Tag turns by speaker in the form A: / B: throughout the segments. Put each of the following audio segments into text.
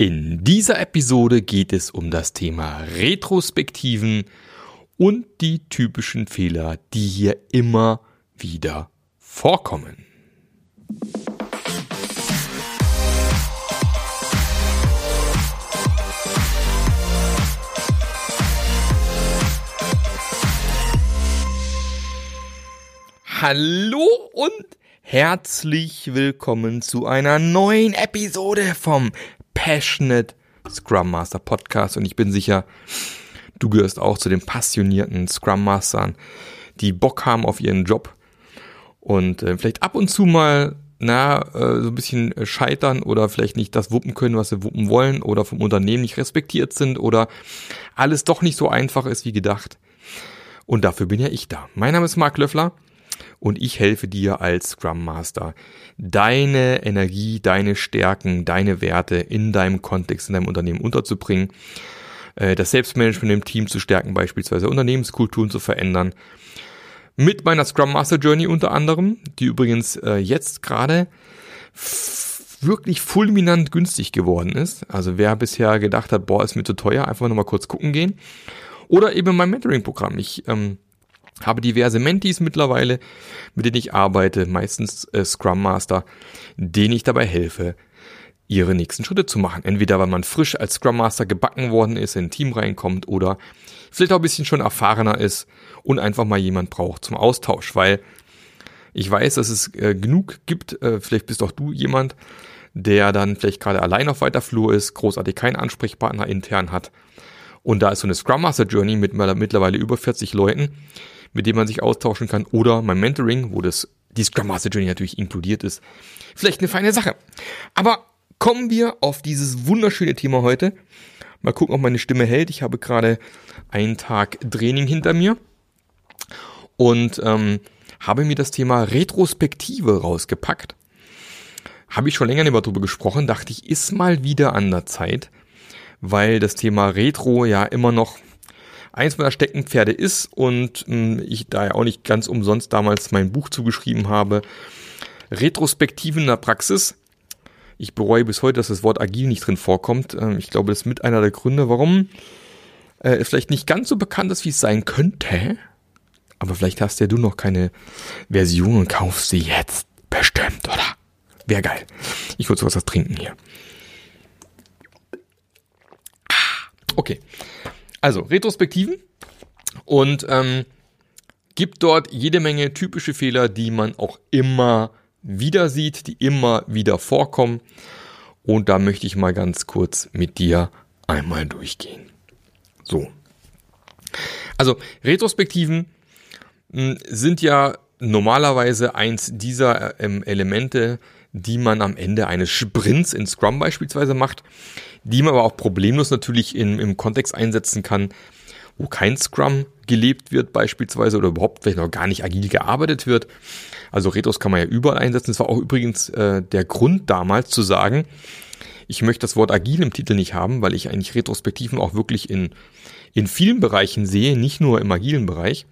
A: In dieser Episode geht es um das Thema Retrospektiven und die typischen Fehler, die hier immer wieder vorkommen. Hallo und herzlich willkommen zu einer neuen Episode vom Passionate Scrum Master Podcast und ich bin sicher, du gehörst auch zu den passionierten Scrum Mastern, die Bock haben auf ihren Job und äh, vielleicht ab und zu mal na, äh, so ein bisschen scheitern oder vielleicht nicht das wuppen können, was sie wuppen wollen oder vom Unternehmen nicht respektiert sind oder alles doch nicht so einfach ist wie gedacht. Und dafür bin ja ich da. Mein Name ist Marc Löffler und ich helfe dir als Scrum Master, deine Energie, deine Stärken, deine Werte in deinem Kontext, in deinem Unternehmen unterzubringen, äh, das Selbstmanagement im Team zu stärken, beispielsweise Unternehmenskulturen zu verändern. Mit meiner Scrum Master Journey unter anderem, die übrigens äh, jetzt gerade wirklich fulminant günstig geworden ist. Also wer bisher gedacht hat, boah, ist mir zu teuer, einfach nochmal kurz gucken gehen. Oder eben mein Mentoring-Programm. Ich ähm, habe diverse Mentees mittlerweile, mit denen ich arbeite, meistens äh, Scrum Master, denen ich dabei helfe, ihre nächsten Schritte zu machen. Entweder weil man frisch als Scrum Master gebacken worden ist, in ein Team reinkommt oder vielleicht auch ein bisschen schon erfahrener ist und einfach mal jemand braucht zum Austausch, weil ich weiß, dass es äh, genug gibt, äh, vielleicht bist auch du jemand, der dann vielleicht gerade allein auf weiter Flur ist, großartig keinen Ansprechpartner intern hat. Und da ist so eine Scrum Master Journey mit mittlerweile über 40 Leuten, mit dem man sich austauschen kann, oder mein Mentoring, wo das die Scrum Master Journey natürlich inkludiert ist. Vielleicht eine feine Sache. Aber kommen wir auf dieses wunderschöne Thema heute. Mal gucken, ob meine Stimme hält. Ich habe gerade einen Tag Training hinter mir und ähm, habe mir das Thema Retrospektive rausgepackt. Habe ich schon länger nicht mehr drüber gesprochen, dachte ich, ist mal wieder an der Zeit, weil das Thema Retro ja immer noch eins meiner Steckenpferde ist und mh, ich da ja auch nicht ganz umsonst damals mein Buch zugeschrieben habe. Retrospektiven in der Praxis. Ich bereue bis heute, dass das Wort agil nicht drin vorkommt. Ähm, ich glaube, das ist mit einer der Gründe, warum äh, es vielleicht nicht ganz so bekannt ist, wie es sein könnte. Aber vielleicht hast ja du noch keine Version und kaufst sie jetzt. Bestimmt, oder? Wäre geil. Ich würde sowas was trinken hier. Ah, okay. Also, Retrospektiven und ähm, gibt dort jede Menge typische Fehler, die man auch immer wieder sieht, die immer wieder vorkommen. Und da möchte ich mal ganz kurz mit dir einmal durchgehen. So. Also, Retrospektiven hm, sind ja normalerweise eins dieser ähm, Elemente, die man am Ende eines Sprints in Scrum beispielsweise macht die man aber auch problemlos natürlich in, im Kontext einsetzen kann, wo kein Scrum gelebt wird beispielsweise oder überhaupt vielleicht noch gar nicht agil gearbeitet wird. Also Retros kann man ja überall einsetzen. Das war auch übrigens äh, der Grund damals zu sagen, ich möchte das Wort agil im Titel nicht haben, weil ich eigentlich Retrospektiven auch wirklich in, in vielen Bereichen sehe, nicht nur im agilen Bereich.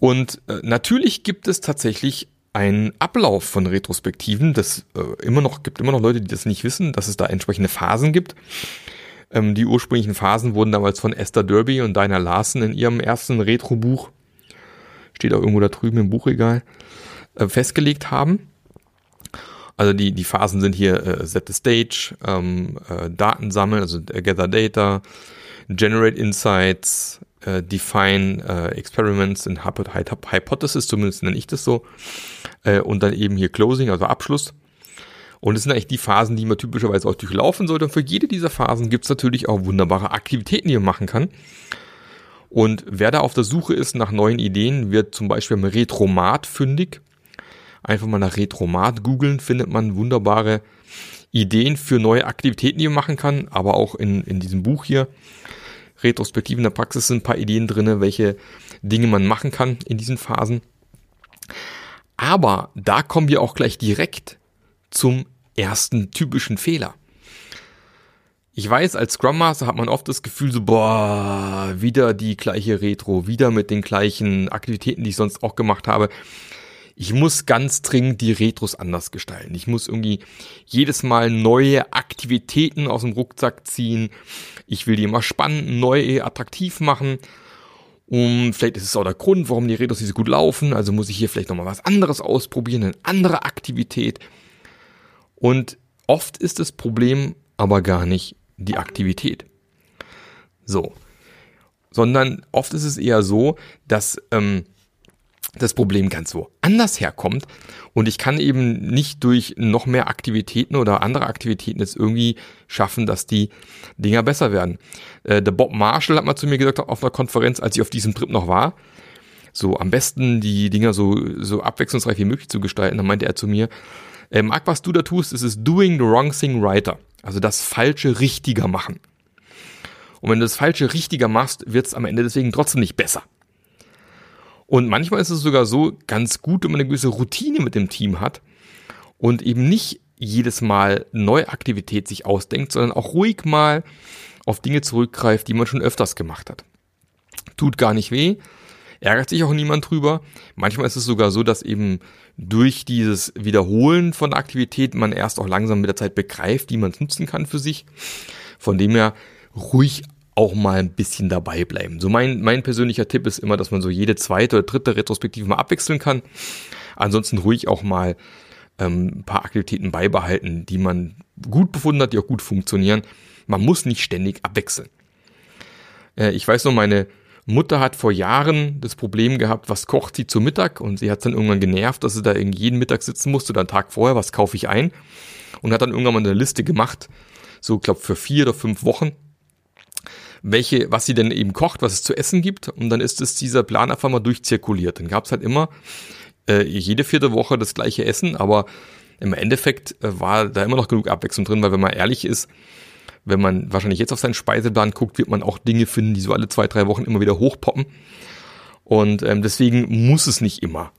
A: Und äh, natürlich gibt es tatsächlich ein Ablauf von Retrospektiven. Das äh, immer noch gibt immer noch Leute, die das nicht wissen, dass es da entsprechende Phasen gibt. Ähm, die ursprünglichen Phasen wurden damals von Esther Derby und Dinah Larsen in ihrem ersten Retro-Buch, steht auch irgendwo da drüben im Buchregal, äh, festgelegt haben. Also die, die Phasen sind hier äh, Set the Stage, ähm, äh, Daten sammeln, also Gather Data, Generate Insights, äh, Define äh, Experiments and Hypothesis, zumindest nenne ich das so, äh, und dann eben hier Closing, also Abschluss. Und das sind eigentlich die Phasen, die man typischerweise auch durchlaufen sollte. Und für jede dieser Phasen gibt es natürlich auch wunderbare Aktivitäten, die man machen kann. Und wer da auf der Suche ist nach neuen Ideen, wird zum Beispiel im Retromat fündig. Einfach mal nach Retromat googeln, findet man wunderbare Ideen für neue Aktivitäten, die man machen kann. Aber auch in, in diesem Buch hier Retrospektiven der Praxis sind ein paar Ideen drinne, welche Dinge man machen kann in diesen Phasen. Aber da kommen wir auch gleich direkt zum ersten typischen Fehler. Ich weiß, als Scrum Master hat man oft das Gefühl so, boah, wieder die gleiche Retro, wieder mit den gleichen Aktivitäten, die ich sonst auch gemacht habe. Ich muss ganz dringend die Retros anders gestalten. Ich muss irgendwie jedes Mal neue Aktivitäten aus dem Rucksack ziehen. Ich will die immer spannend, neu, attraktiv machen. Und vielleicht ist es auch der Grund, warum die Retros nicht so gut laufen. Also muss ich hier vielleicht nochmal was anderes ausprobieren, eine andere Aktivität. Und oft ist das Problem aber gar nicht die Aktivität. So. Sondern oft ist es eher so, dass ähm, das Problem ganz so anders herkommt und ich kann eben nicht durch noch mehr Aktivitäten oder andere Aktivitäten jetzt irgendwie schaffen, dass die Dinger besser werden. Äh, der Bob Marshall hat mal zu mir gesagt auf einer Konferenz, als ich auf diesem Trip noch war, so am besten die Dinger so, so abwechslungsreich wie möglich zu gestalten. Dann meinte er zu mir, äh, Marc, was du da tust, ist es doing the wrong thing righter. Also das Falsche richtiger machen. Und wenn du das Falsche richtiger machst, wird es am Ende deswegen trotzdem nicht besser. Und manchmal ist es sogar so ganz gut, wenn man eine gewisse Routine mit dem Team hat und eben nicht jedes Mal neue Aktivität sich ausdenkt, sondern auch ruhig mal auf Dinge zurückgreift, die man schon öfters gemacht hat. Tut gar nicht weh, ärgert sich auch niemand drüber. Manchmal ist es sogar so, dass eben durch dieses Wiederholen von Aktivität man erst auch langsam mit der Zeit begreift, wie man es nutzen kann für sich. Von dem her ruhig auch mal ein bisschen dabei bleiben. So mein, mein persönlicher Tipp ist immer, dass man so jede zweite oder dritte Retrospektive mal abwechseln kann. Ansonsten ruhig auch mal ähm, ein paar Aktivitäten beibehalten, die man gut befunden hat, die auch gut funktionieren. Man muss nicht ständig abwechseln. Äh, ich weiß noch, meine Mutter hat vor Jahren das Problem gehabt, was kocht sie zu Mittag und sie hat dann irgendwann genervt, dass sie da irgendwie jeden Mittag sitzen musste oder einen Tag vorher, was kaufe ich ein und hat dann irgendwann mal eine Liste gemacht, so glaube für vier oder fünf Wochen welche, was sie denn eben kocht, was es zu essen gibt. Und dann ist es dieser Plan einfach mal durchzirkuliert. Dann gab es halt immer äh, jede vierte Woche das gleiche Essen, aber im Endeffekt äh, war da immer noch genug Abwechslung drin, weil wenn man ehrlich ist, wenn man wahrscheinlich jetzt auf seinen Speiseplan guckt, wird man auch Dinge finden, die so alle zwei, drei Wochen immer wieder hochpoppen. Und ähm, deswegen muss es nicht immer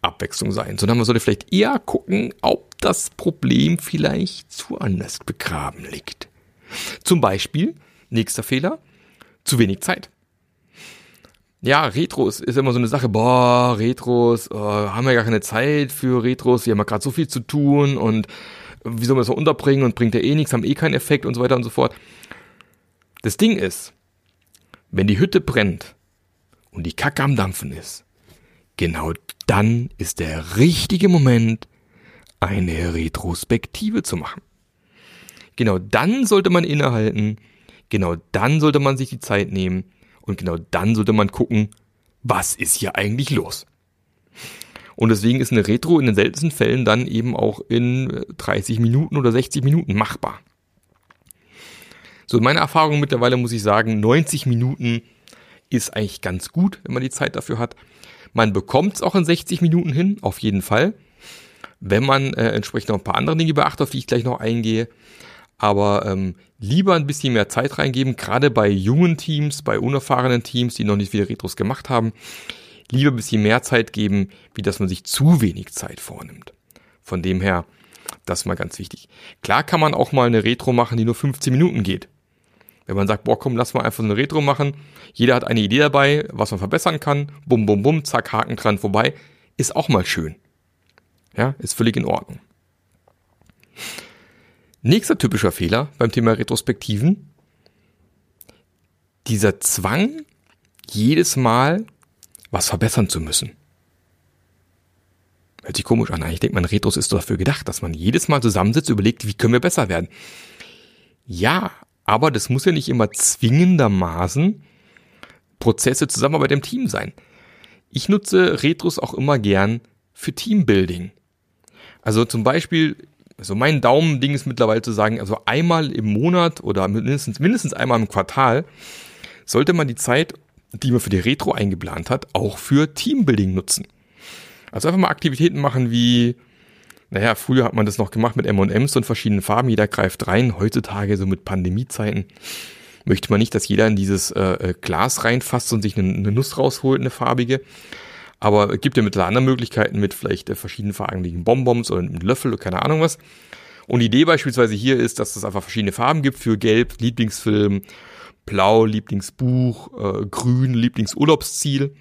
A: Abwechslung sein, sondern man sollte vielleicht eher gucken, ob das Problem vielleicht zu anders begraben liegt. Zum Beispiel, Nächster Fehler, zu wenig Zeit. Ja, Retros ist immer so eine Sache, boah, Retros, oh, haben wir gar keine Zeit für Retros, wir haben ja gerade so viel zu tun und wie soll man das so unterbringen und bringt ja eh nichts, haben eh keinen Effekt und so weiter und so fort. Das Ding ist, wenn die Hütte brennt und die Kacke am Dampfen ist, genau dann ist der richtige Moment, eine Retrospektive zu machen. Genau dann sollte man innehalten, Genau dann sollte man sich die Zeit nehmen und genau dann sollte man gucken, was ist hier eigentlich los. Und deswegen ist eine Retro in den seltensten Fällen dann eben auch in 30 Minuten oder 60 Minuten machbar. So, in meiner Erfahrung mittlerweile muss ich sagen, 90 Minuten ist eigentlich ganz gut, wenn man die Zeit dafür hat. Man bekommt es auch in 60 Minuten hin, auf jeden Fall. Wenn man äh, entsprechend noch ein paar andere Dinge beachtet, auf die ich gleich noch eingehe aber ähm, lieber ein bisschen mehr Zeit reingeben, gerade bei jungen Teams, bei unerfahrenen Teams, die noch nicht viele Retros gemacht haben, lieber ein bisschen mehr Zeit geben, wie dass man sich zu wenig Zeit vornimmt. Von dem her, das ist mal ganz wichtig. Klar kann man auch mal eine Retro machen, die nur 15 Minuten geht. Wenn man sagt, boah, komm, lass mal einfach eine Retro machen. Jeder hat eine Idee dabei, was man verbessern kann. Bum, bum, bum, zack, Haken dran, vorbei. Ist auch mal schön. Ja, ist völlig in Ordnung. Nächster typischer Fehler beim Thema Retrospektiven. Dieser Zwang, jedes Mal was verbessern zu müssen. Hört sich komisch an. Ich denke, mein Retros ist dafür gedacht, dass man jedes Mal zusammensitzt, überlegt, wie können wir besser werden. Ja, aber das muss ja nicht immer zwingendermaßen Prozesse Zusammenarbeit im Team sein. Ich nutze Retros auch immer gern für Teambuilding. Also zum Beispiel, also mein Daumending ist mittlerweile zu sagen, also einmal im Monat oder mindestens, mindestens einmal im Quartal sollte man die Zeit, die man für die Retro eingeplant hat, auch für Teambuilding nutzen. Also einfach mal Aktivitäten machen wie, naja, früher hat man das noch gemacht mit M&M's und verschiedenen Farben, jeder greift rein. Heutzutage, so mit Pandemiezeiten, möchte man nicht, dass jeder in dieses äh, äh Glas reinfasst und sich eine, eine Nuss rausholt, eine farbige, aber es gibt ja mittlerweile andere Möglichkeiten mit vielleicht äh, verschiedenen farbigen Bonbons oder einem Löffel oder keine Ahnung was. Und die Idee beispielsweise hier ist, dass es einfach verschiedene Farben gibt für Gelb, Lieblingsfilm, Blau, Lieblingsbuch, äh, Grün, Lieblingsurlaubsziel.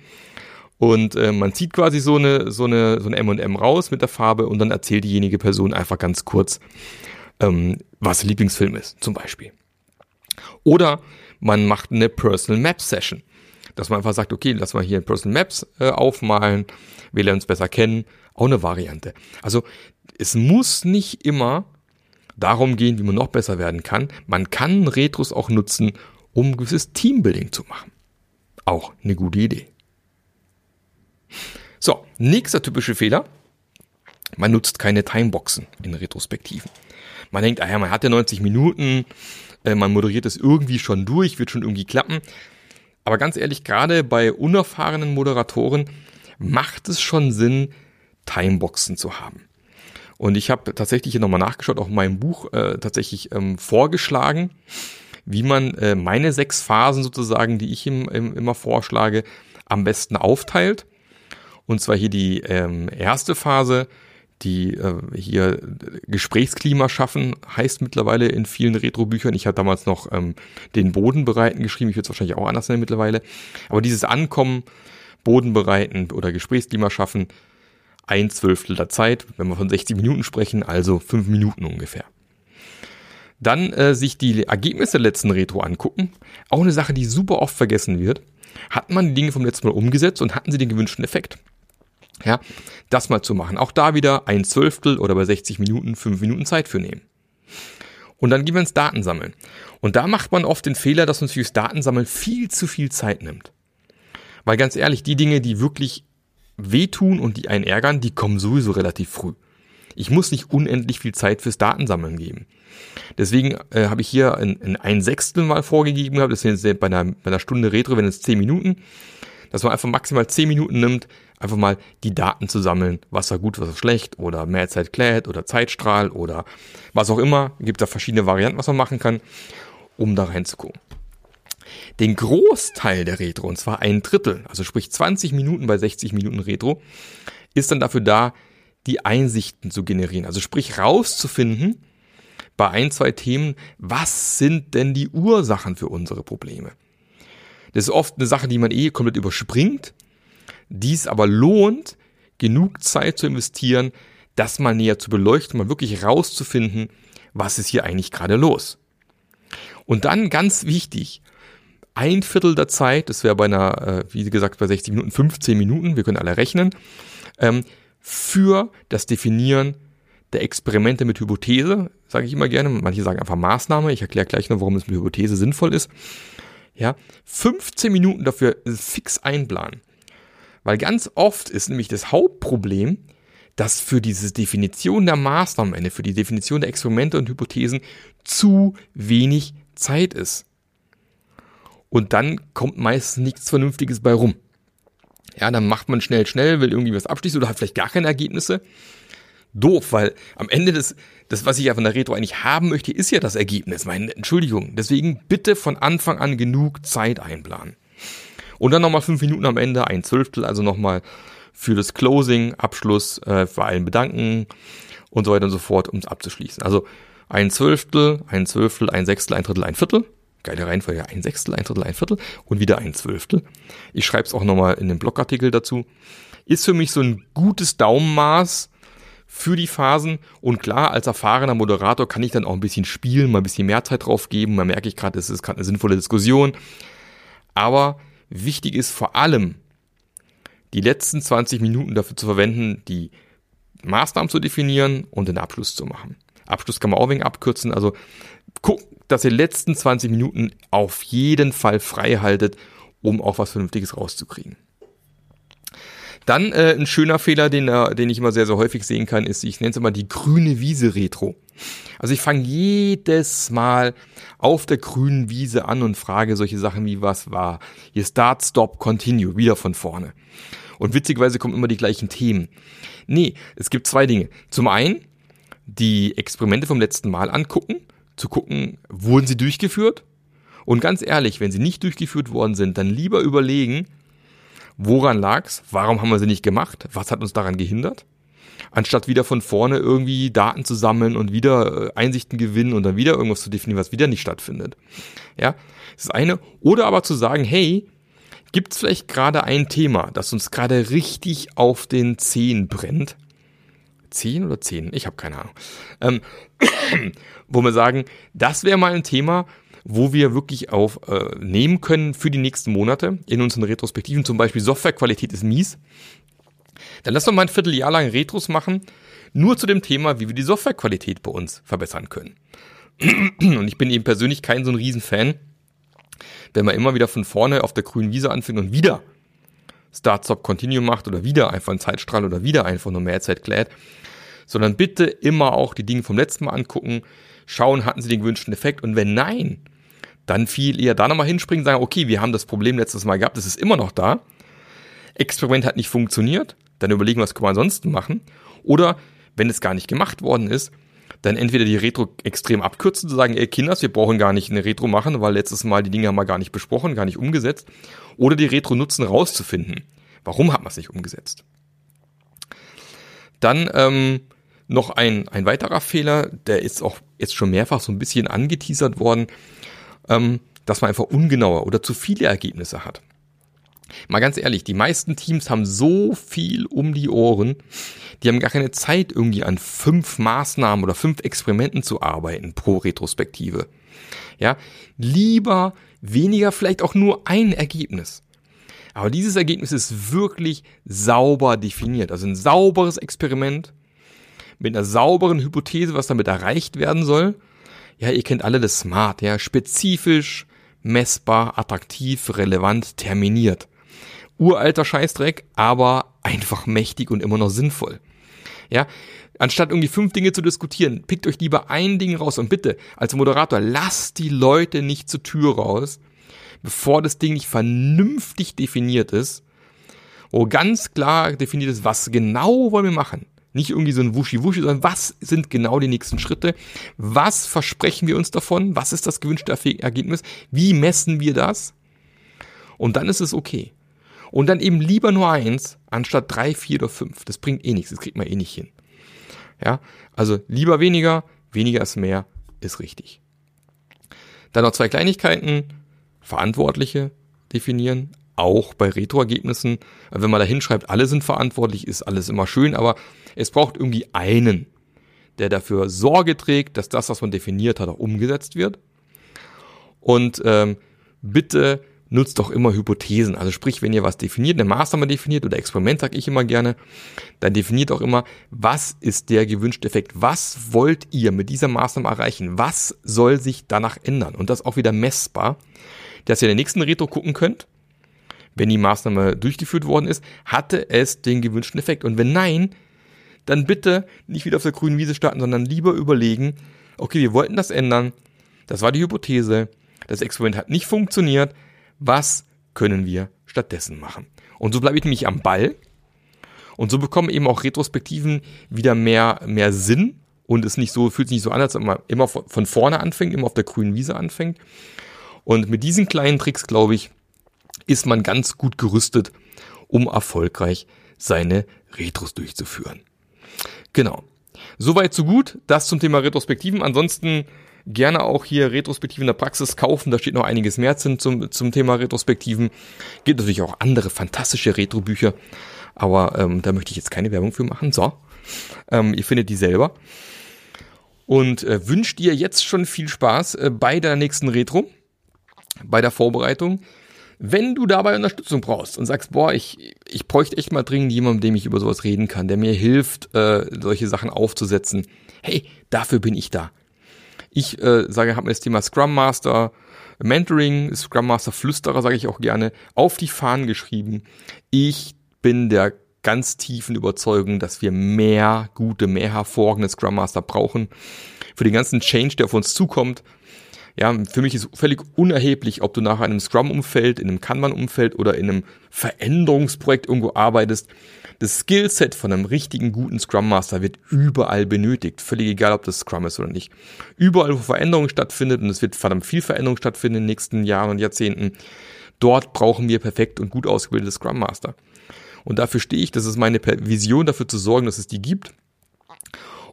A: Und äh, man zieht quasi so eine, so eine, so eine M&M raus mit der Farbe und dann erzählt diejenige Person einfach ganz kurz, ähm, was Lieblingsfilm ist, zum Beispiel. Oder man macht eine Personal Map Session. Dass man einfach sagt, okay, lass mal hier Personal Maps äh, aufmalen, wir lernen uns besser kennen. Auch eine Variante. Also es muss nicht immer darum gehen, wie man noch besser werden kann. Man kann Retros auch nutzen, um ein gewisses Teambuilding zu machen. Auch eine gute Idee. So, nächster typischer Fehler. Man nutzt keine Timeboxen in Retrospektiven. Man denkt, ah ja, man hat ja 90 Minuten, äh, man moderiert es irgendwie schon durch, wird schon irgendwie klappen. Aber ganz ehrlich, gerade bei unerfahrenen Moderatoren macht es schon Sinn, Timeboxen zu haben. Und ich habe tatsächlich hier nochmal nachgeschaut, auch in meinem Buch äh, tatsächlich ähm, vorgeschlagen, wie man äh, meine sechs Phasen sozusagen, die ich ihm, ihm immer vorschlage, am besten aufteilt. Und zwar hier die ähm, erste Phase, die äh, hier Gesprächsklima schaffen, heißt mittlerweile in vielen Retro-Büchern. Ich habe damals noch ähm, den Boden bereiten geschrieben, ich würde es wahrscheinlich auch anders nennen mittlerweile. Aber dieses Ankommen, Boden bereiten oder Gesprächsklima schaffen, ein Zwölftel der Zeit, wenn wir von 60 Minuten sprechen, also fünf Minuten ungefähr. Dann äh, sich die Ergebnisse der letzten Retro angucken. Auch eine Sache, die super oft vergessen wird. Hat man die Dinge vom letzten Mal umgesetzt und hatten sie den gewünschten Effekt? Ja, das mal zu machen. Auch da wieder ein Zwölftel oder bei 60 Minuten fünf Minuten Zeit für nehmen. Und dann gehen wir ins Datensammeln. Und da macht man oft den Fehler, dass uns fürs Datensammeln viel zu viel Zeit nimmt. Weil ganz ehrlich, die Dinge, die wirklich wehtun und die einen ärgern, die kommen sowieso relativ früh. Ich muss nicht unendlich viel Zeit fürs Datensammeln geben. Deswegen äh, habe ich hier ein, ein, ein Sechstel mal vorgegeben gehabt, das sind jetzt bei einer, bei einer Stunde Retro, wenn es zehn Minuten, dass man einfach maximal zehn Minuten nimmt, einfach mal die Daten zu sammeln, was war gut, was war schlecht, oder Mehrzeit Clad oder Zeitstrahl oder was auch immer. Gibt da verschiedene Varianten, was man machen kann, um da reinzugucken. Den Großteil der Retro, und zwar ein Drittel, also sprich 20 Minuten bei 60 Minuten Retro, ist dann dafür da, die Einsichten zu generieren. Also sprich rauszufinden bei ein, zwei Themen, was sind denn die Ursachen für unsere Probleme. Das ist oft eine Sache, die man eh komplett überspringt, dies aber lohnt, genug Zeit zu investieren, das mal näher zu beleuchten, mal wirklich rauszufinden, was ist hier eigentlich gerade los. Und dann ganz wichtig, ein Viertel der Zeit, das wäre bei einer, äh, wie gesagt, bei 60 Minuten 15 Minuten, wir können alle rechnen, ähm, für das Definieren der Experimente mit Hypothese, sage ich immer gerne. Manche sagen einfach Maßnahme. Ich erkläre gleich noch, warum es mit Hypothese sinnvoll ist. Ja, 15 Minuten dafür fix einplanen. Weil ganz oft ist nämlich das Hauptproblem, dass für diese Definition der Maßnahmen, für die Definition der Experimente und Hypothesen zu wenig Zeit ist. Und dann kommt meistens nichts Vernünftiges bei rum. Ja, dann macht man schnell, schnell, will irgendwie was abschließen oder hat vielleicht gar keine Ergebnisse. Doof, weil am Ende des, das, was ich ja von der Retro eigentlich haben möchte, ist ja das Ergebnis. Meine Entschuldigung. Deswegen bitte von Anfang an genug Zeit einplanen. Und dann nochmal fünf Minuten am Ende, ein Zwölftel, also nochmal für das Closing, Abschluss, äh, für allen bedanken und so weiter und so fort, um es abzuschließen. Also ein Zwölftel, ein Zwölftel, ein Sechstel, ein Drittel, ein Viertel geile Reihenfolge, ein Sechstel, ein Drittel, ein Viertel und wieder ein Zwölftel. Ich schreibe es auch nochmal in dem Blogartikel dazu. Ist für mich so ein gutes Daumenmaß für die Phasen und klar, als erfahrener Moderator kann ich dann auch ein bisschen spielen, mal ein bisschen mehr Zeit drauf geben, man merke ich gerade, es ist gerade eine sinnvolle Diskussion. Aber wichtig ist vor allem, die letzten 20 Minuten dafür zu verwenden, die Maßnahmen zu definieren und den Abschluss zu machen. Abschluss kann man auch wegen abkürzen. Also guck, dass ihr letzten 20 Minuten auf jeden Fall frei haltet, um auch was Vernünftiges rauszukriegen. Dann äh, ein schöner Fehler, den, äh, den ich immer sehr, sehr häufig sehen kann, ist, ich nenne es immer die grüne Wiese Retro. Also ich fange jedes Mal auf der grünen Wiese an und frage solche Sachen wie, was war? Hier Start, Stop, Continue, wieder von vorne. Und witzigerweise kommen immer die gleichen Themen. Nee, es gibt zwei Dinge. Zum einen die Experimente vom letzten Mal angucken zu gucken, wurden sie durchgeführt? Und ganz ehrlich, wenn sie nicht durchgeführt worden sind, dann lieber überlegen, woran lag's? Warum haben wir sie nicht gemacht? Was hat uns daran gehindert? Anstatt wieder von vorne irgendwie Daten zu sammeln und wieder äh, Einsichten gewinnen und dann wieder irgendwas zu definieren, was wieder nicht stattfindet. Ja, das ist eine. Oder aber zu sagen, hey, Gibt es vielleicht gerade ein Thema, das uns gerade richtig auf den Zehen brennt? Zehn oder zehn? Ich habe keine Ahnung. Ähm, wo wir sagen, das wäre mal ein Thema, wo wir wirklich aufnehmen äh, können für die nächsten Monate in unseren Retrospektiven. Zum Beispiel Softwarequalität ist mies. Dann lass doch mal ein Vierteljahr lang Retros machen, nur zu dem Thema, wie wir die Softwarequalität bei uns verbessern können. Und ich bin eben persönlich kein so ein Riesenfan wenn man immer wieder von vorne auf der grünen Wiese anfängt und wieder Start, Stop, Continue macht oder wieder einfach einen Zeitstrahl oder wieder einfach nur mehr Zeit klärt, sondern bitte immer auch die Dinge vom letzten Mal angucken, schauen, hatten sie den gewünschten Effekt und wenn nein, dann viel eher da nochmal hinspringen, sagen, okay, wir haben das Problem letztes Mal gehabt, es ist immer noch da, Experiment hat nicht funktioniert, dann überlegen, was können wir ansonsten machen oder wenn es gar nicht gemacht worden ist, dann entweder die Retro extrem abkürzen, zu sagen, ey Kinders, wir brauchen gar nicht eine Retro machen, weil letztes Mal die Dinge haben wir gar nicht besprochen, gar nicht umgesetzt. Oder die Retro nutzen, rauszufinden. Warum hat man es nicht umgesetzt? Dann ähm, noch ein, ein weiterer Fehler, der ist auch jetzt schon mehrfach so ein bisschen angeteasert worden, ähm, dass man einfach ungenauer oder zu viele Ergebnisse hat. Mal ganz ehrlich, die meisten Teams haben so viel um die Ohren, die haben gar keine Zeit, irgendwie an fünf Maßnahmen oder fünf Experimenten zu arbeiten pro Retrospektive. Ja, lieber weniger, vielleicht auch nur ein Ergebnis. Aber dieses Ergebnis ist wirklich sauber definiert. Also ein sauberes Experiment mit einer sauberen Hypothese, was damit erreicht werden soll. Ja, ihr kennt alle das Smart, ja, spezifisch, messbar, attraktiv, relevant, terminiert uralter Scheißdreck, aber einfach mächtig und immer noch sinnvoll. Ja, anstatt irgendwie fünf Dinge zu diskutieren, pickt euch lieber ein Ding raus und bitte als Moderator lasst die Leute nicht zur Tür raus, bevor das Ding nicht vernünftig definiert ist, wo ganz klar definiert ist, was genau wollen wir machen. Nicht irgendwie so ein Wuschi-Wuschi, sondern was sind genau die nächsten Schritte? Was versprechen wir uns davon? Was ist das gewünschte Ergebnis? Wie messen wir das? Und dann ist es okay. Und dann eben lieber nur eins, anstatt drei, vier oder fünf. Das bringt eh nichts, das kriegt man eh nicht hin. Ja, also lieber weniger, weniger ist mehr, ist richtig. Dann noch zwei Kleinigkeiten. Verantwortliche definieren, auch bei Retroergebnissen. Wenn man da hinschreibt, alle sind verantwortlich, ist alles immer schön, aber es braucht irgendwie einen, der dafür Sorge trägt, dass das, was man definiert hat, auch umgesetzt wird. Und ähm, bitte nutzt doch immer Hypothesen. Also sprich, wenn ihr was definiert, eine Maßnahme definiert oder Experiment, sage ich immer gerne, dann definiert auch immer, was ist der gewünschte Effekt? Was wollt ihr mit dieser Maßnahme erreichen? Was soll sich danach ändern? Und das auch wieder messbar, dass ihr in der nächsten Retro gucken könnt, wenn die Maßnahme durchgeführt worden ist, hatte es den gewünschten Effekt? Und wenn nein, dann bitte nicht wieder auf der grünen Wiese starten, sondern lieber überlegen, okay, wir wollten das ändern, das war die Hypothese, das Experiment hat nicht funktioniert, was können wir stattdessen machen? Und so bleibe ich nämlich am Ball. Und so bekommen eben auch Retrospektiven wieder mehr, mehr Sinn und es nicht so, fühlt sich nicht so an, als ob man immer von vorne anfängt, immer auf der grünen Wiese anfängt. Und mit diesen kleinen Tricks, glaube ich, ist man ganz gut gerüstet, um erfolgreich seine Retros durchzuführen. Genau. Soweit so gut. Das zum Thema Retrospektiven. Ansonsten Gerne auch hier Retrospektiven der Praxis kaufen. Da steht noch einiges mehr zum, zum Thema Retrospektiven. Gibt natürlich auch andere fantastische Retro-Bücher. Aber ähm, da möchte ich jetzt keine Werbung für machen. So. Ähm, ihr findet die selber. Und äh, wünscht dir jetzt schon viel Spaß äh, bei der nächsten Retro, bei der Vorbereitung. Wenn du dabei Unterstützung brauchst und sagst, boah, ich, ich bräuchte echt mal dringend jemanden, mit dem ich über sowas reden kann, der mir hilft, äh, solche Sachen aufzusetzen. Hey, dafür bin ich da. Ich äh, sage, habe mir das Thema Scrum Master, Mentoring, Scrum Master Flüsterer, sage ich auch gerne, auf die Fahnen geschrieben. Ich bin der ganz tiefen Überzeugung, dass wir mehr gute, mehr hervorragende Scrum Master brauchen. Für den ganzen Change, der auf uns zukommt. Ja, für mich ist völlig unerheblich, ob du nach einem Scrum-Umfeld, in einem Kanban-Umfeld oder in einem Veränderungsprojekt irgendwo arbeitest. Das Skillset von einem richtigen guten Scrum Master wird überall benötigt. Völlig egal, ob das Scrum ist oder nicht. Überall, wo Veränderung stattfindet, und es wird verdammt viel Veränderung stattfinden in den nächsten Jahren und Jahrzehnten, dort brauchen wir perfekt und gut ausgebildete Scrum Master. Und dafür stehe ich, das ist meine Vision, dafür zu sorgen, dass es die gibt.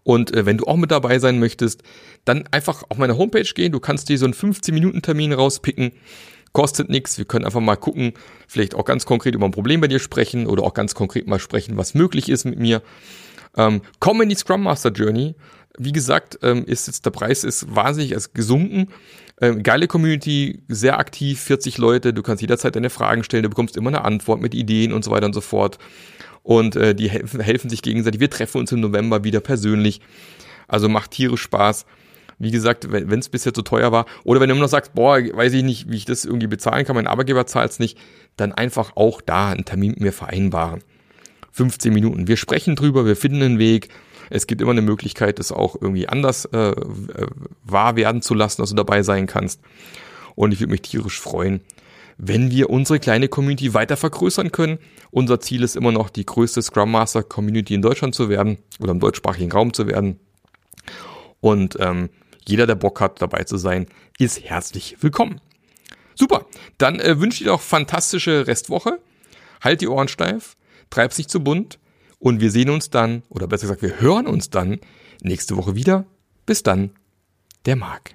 A: Und äh, wenn du auch mit dabei sein möchtest, dann einfach auf meine Homepage gehen. Du kannst dir so einen 15-Minuten-Termin rauspicken kostet nichts. Wir können einfach mal gucken, vielleicht auch ganz konkret über ein Problem bei dir sprechen oder auch ganz konkret mal sprechen, was möglich ist mit mir. Ähm, komm in die Scrum Master Journey. Wie gesagt, ähm, ist jetzt der Preis ist wahnsinnig ist gesunken. Ähm, geile Community, sehr aktiv, 40 Leute. Du kannst jederzeit deine Fragen stellen, du bekommst immer eine Antwort mit Ideen und so weiter und so fort. Und äh, die helfen, helfen sich gegenseitig. Wir treffen uns im November wieder persönlich. Also macht tierisch Spaß. Wie gesagt, wenn es bisher zu teuer war, oder wenn du immer noch sagst, boah, weiß ich nicht, wie ich das irgendwie bezahlen kann, mein Arbeitgeber zahlt es nicht, dann einfach auch da einen Termin mit mir vereinbaren. 15 Minuten. Wir sprechen drüber, wir finden einen Weg. Es gibt immer eine Möglichkeit, das auch irgendwie anders äh, äh wahr werden zu lassen, dass du dabei sein kannst. Und ich würde mich tierisch freuen, wenn wir unsere kleine Community weiter vergrößern können. Unser Ziel ist immer noch, die größte Scrum Master Community in Deutschland zu werden oder im deutschsprachigen Raum zu werden. Und ähm, jeder, der Bock hat, dabei zu sein, ist herzlich willkommen. Super, dann äh, wünsche ich dir auch fantastische Restwoche. Halt die Ohren steif, treib's nicht zu bunt und wir sehen uns dann, oder besser gesagt, wir hören uns dann nächste Woche wieder. Bis dann, der Marc.